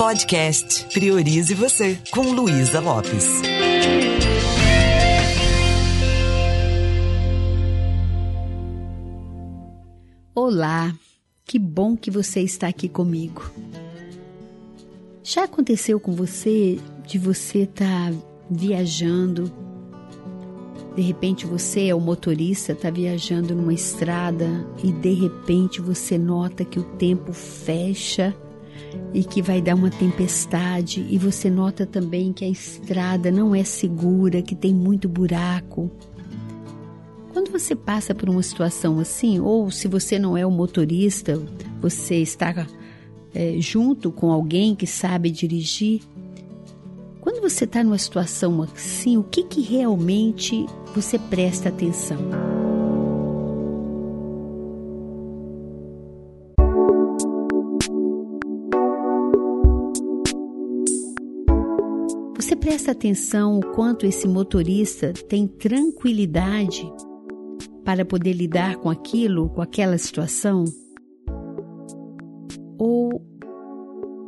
Podcast Priorize Você, com Luísa Lopes. Olá, que bom que você está aqui comigo. Já aconteceu com você de você estar tá viajando? De repente você é o motorista, está viajando numa estrada e de repente você nota que o tempo fecha e que vai dar uma tempestade e você nota também que a estrada não é segura, que tem muito buraco. Quando você passa por uma situação assim, ou se você não é o motorista, você está é, junto com alguém que sabe dirigir, quando você está numa situação assim, o que, que realmente você presta atenção? Presta atenção o quanto esse motorista tem tranquilidade para poder lidar com aquilo, com aquela situação? Ou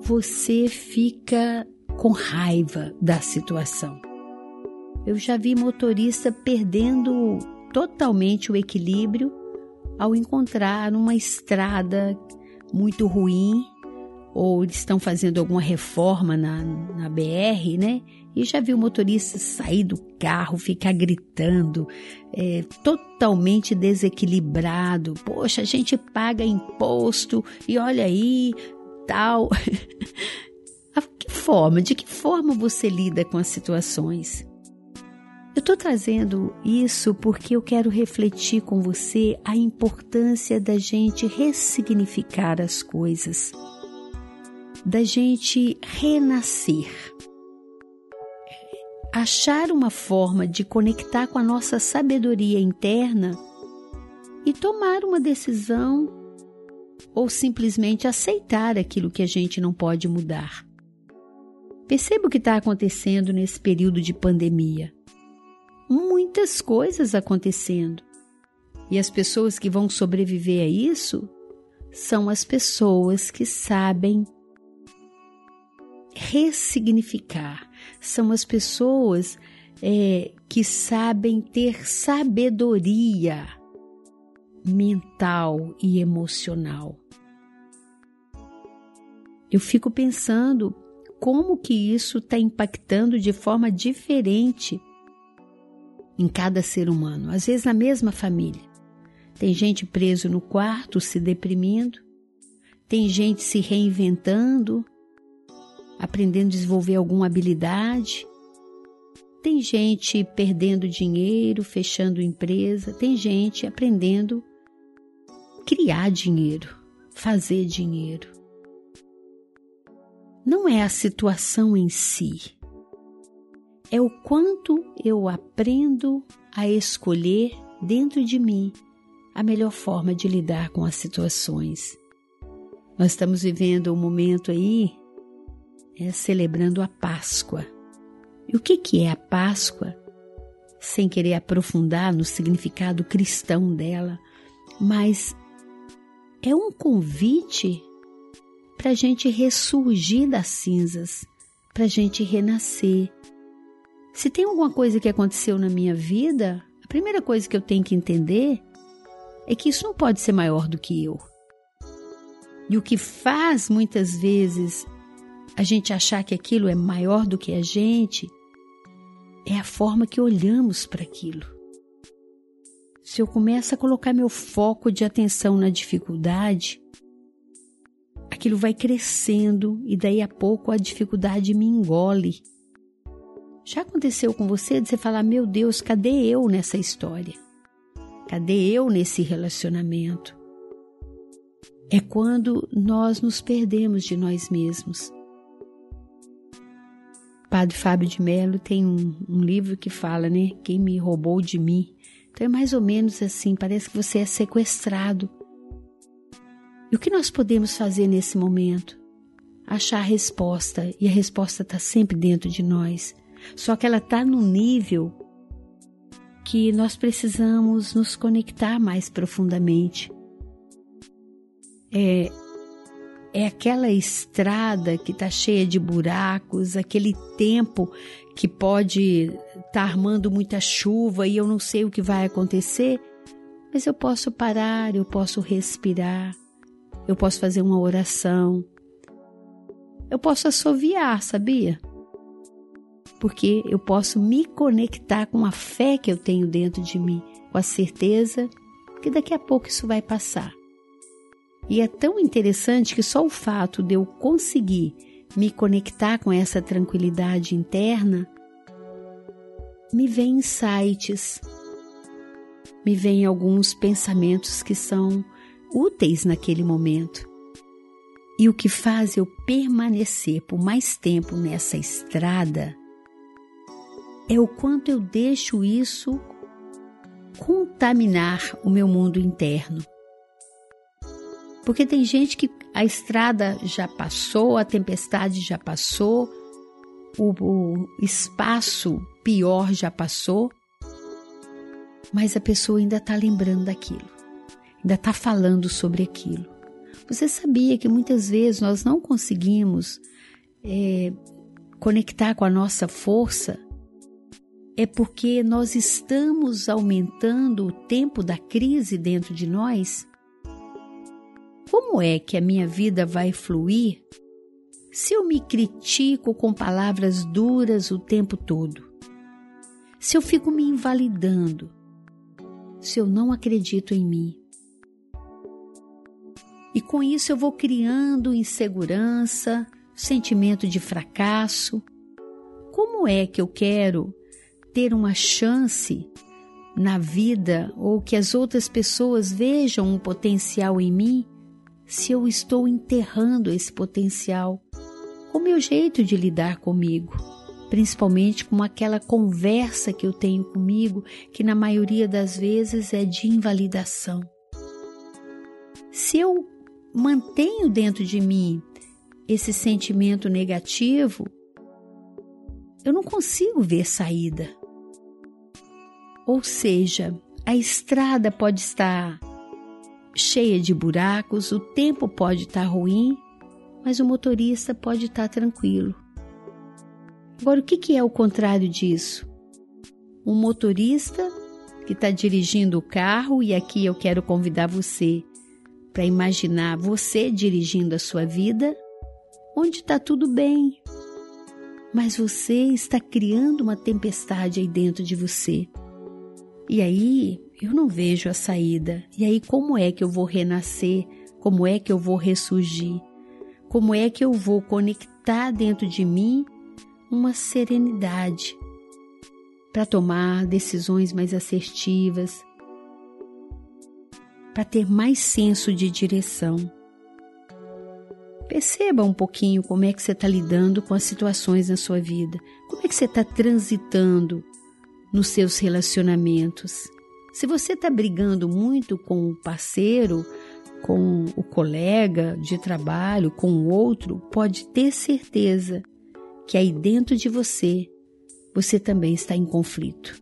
você fica com raiva da situação? Eu já vi motorista perdendo totalmente o equilíbrio ao encontrar uma estrada muito ruim ou estão fazendo alguma reforma na, na BR, né? E já viu o motorista sair do carro, ficar gritando, é, totalmente desequilibrado. Poxa, a gente paga imposto e olha aí, tal. Que forma, de que forma você lida com as situações? Eu estou trazendo isso porque eu quero refletir com você a importância da gente ressignificar as coisas da gente renascer. Achar uma forma de conectar com a nossa sabedoria interna e tomar uma decisão ou simplesmente aceitar aquilo que a gente não pode mudar. Perceba o que está acontecendo nesse período de pandemia. Muitas coisas acontecendo. E as pessoas que vão sobreviver a isso são as pessoas que sabem ressignificar. São as pessoas é, que sabem ter sabedoria mental e emocional. Eu fico pensando como que isso está impactando de forma diferente em cada ser humano, às vezes na mesma família. Tem gente preso no quarto se deprimindo, tem gente se reinventando, aprendendo a desenvolver alguma habilidade. Tem gente perdendo dinheiro, fechando empresa, tem gente aprendendo a criar dinheiro, fazer dinheiro. Não é a situação em si, é o quanto eu aprendo a escolher dentro de mim a melhor forma de lidar com as situações. Nós estamos vivendo um momento aí é celebrando a Páscoa. E o que, que é a Páscoa? Sem querer aprofundar no significado cristão dela, mas é um convite para a gente ressurgir das cinzas, para a gente renascer. Se tem alguma coisa que aconteceu na minha vida, a primeira coisa que eu tenho que entender é que isso não pode ser maior do que eu. E o que faz muitas vezes a gente achar que aquilo é maior do que a gente, é a forma que olhamos para aquilo. Se eu começo a colocar meu foco de atenção na dificuldade, aquilo vai crescendo e daí a pouco a dificuldade me engole. Já aconteceu com você de você falar: Meu Deus, cadê eu nessa história? Cadê eu nesse relacionamento? É quando nós nos perdemos de nós mesmos Padre Fábio de Mello tem um, um livro que fala, né? Quem me roubou de mim. Então é mais ou menos assim, parece que você é sequestrado. E o que nós podemos fazer nesse momento? Achar a resposta, e a resposta está sempre dentro de nós. Só que ela está no nível que nós precisamos nos conectar mais profundamente. É, é aquela estrada que está cheia de buracos, aquele tempo que pode estar tá armando muita chuva e eu não sei o que vai acontecer, mas eu posso parar, eu posso respirar, eu posso fazer uma oração, eu posso assoviar, sabia? Porque eu posso me conectar com a fé que eu tenho dentro de mim, com a certeza que daqui a pouco isso vai passar. E é tão interessante que só o fato de eu conseguir me conectar com essa tranquilidade interna me vem insights, me vem alguns pensamentos que são úteis naquele momento. E o que faz eu permanecer por mais tempo nessa estrada é o quanto eu deixo isso contaminar o meu mundo interno. Porque tem gente que a estrada já passou, a tempestade já passou, o, o espaço pior já passou, mas a pessoa ainda está lembrando daquilo, ainda está falando sobre aquilo. Você sabia que muitas vezes nós não conseguimos é, conectar com a nossa força? É porque nós estamos aumentando o tempo da crise dentro de nós? Como é que a minha vida vai fluir se eu me critico com palavras duras o tempo todo? Se eu fico me invalidando? Se eu não acredito em mim? E com isso eu vou criando insegurança, sentimento de fracasso. Como é que eu quero ter uma chance na vida ou que as outras pessoas vejam um potencial em mim se eu estou enterrando esse potencial? O meu jeito de lidar comigo, principalmente com aquela conversa que eu tenho comigo, que na maioria das vezes é de invalidação. Se eu mantenho dentro de mim esse sentimento negativo, eu não consigo ver saída. Ou seja, a estrada pode estar cheia de buracos, o tempo pode estar tá ruim, mas o motorista pode estar tá tranquilo. Agora, o que é o contrário disso? Um motorista que está dirigindo o carro, e aqui eu quero convidar você para imaginar você dirigindo a sua vida, onde está tudo bem, mas você está criando uma tempestade aí dentro de você. E aí eu não vejo a saída. E aí, como é que eu vou renascer? Como é que eu vou ressurgir? Como é que eu vou conectar dentro de mim uma serenidade para tomar decisões mais assertivas, para ter mais senso de direção? Perceba um pouquinho como é que você está lidando com as situações na sua vida, como é que você está transitando nos seus relacionamentos. Se você está brigando muito com o parceiro, com o colega de trabalho, com o outro, pode ter certeza que aí dentro de você, você também está em conflito.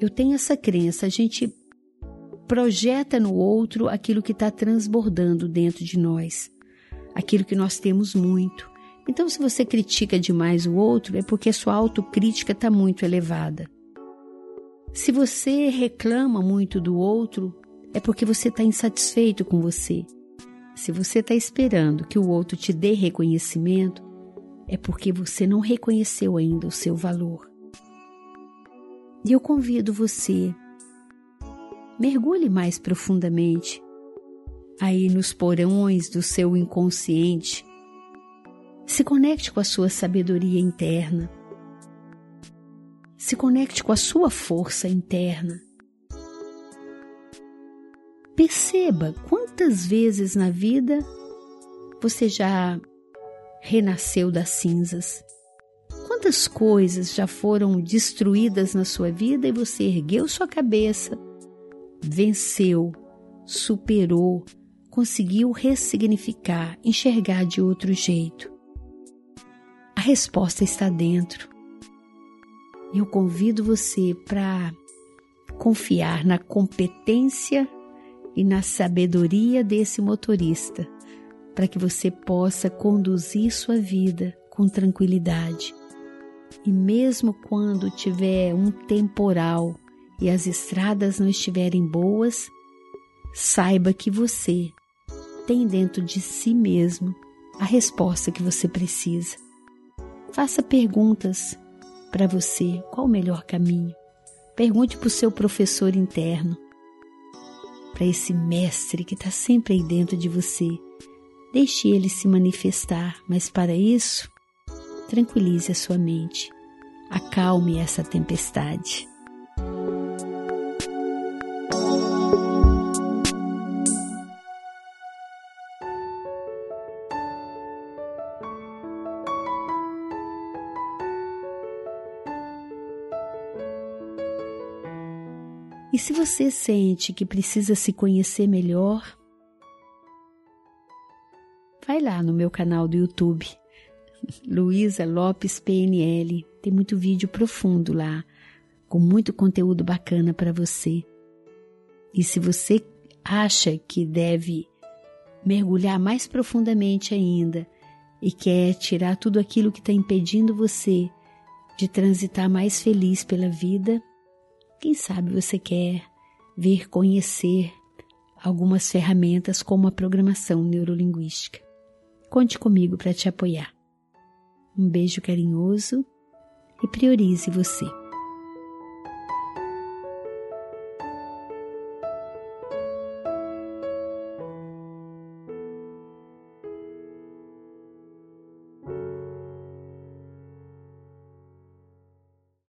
Eu tenho essa crença, a gente projeta no outro aquilo que está transbordando dentro de nós, aquilo que nós temos muito. Então, se você critica demais o outro, é porque a sua autocrítica está muito elevada. Se você reclama muito do outro, é porque você está insatisfeito com você. Se você está esperando que o outro te dê reconhecimento, é porque você não reconheceu ainda o seu valor. E eu convido você, mergulhe mais profundamente aí nos porões do seu inconsciente. Se conecte com a sua sabedoria interna se conecte com a sua força interna. Perceba quantas vezes na vida você já renasceu das cinzas. Quantas coisas já foram destruídas na sua vida e você ergueu sua cabeça, venceu, superou, conseguiu ressignificar, enxergar de outro jeito. A resposta está dentro eu convido você para confiar na competência e na sabedoria desse motorista, para que você possa conduzir sua vida com tranquilidade. E mesmo quando tiver um temporal e as estradas não estiverem boas, saiba que você tem dentro de si mesmo a resposta que você precisa. Faça perguntas para você: qual o melhor caminho? Pergunte para o seu professor interno, para esse mestre que está sempre aí dentro de você. Deixe ele se manifestar, mas para isso, tranquilize a sua mente, acalme essa tempestade. E se você sente que precisa se conhecer melhor, vai lá no meu canal do YouTube, Luísa Lopes PNL. Tem muito vídeo profundo lá, com muito conteúdo bacana para você. E se você acha que deve mergulhar mais profundamente ainda e quer tirar tudo aquilo que está impedindo você de transitar mais feliz pela vida, quem sabe você quer vir conhecer algumas ferramentas como a programação neurolinguística. Conte comigo para te apoiar. Um beijo carinhoso e priorize você.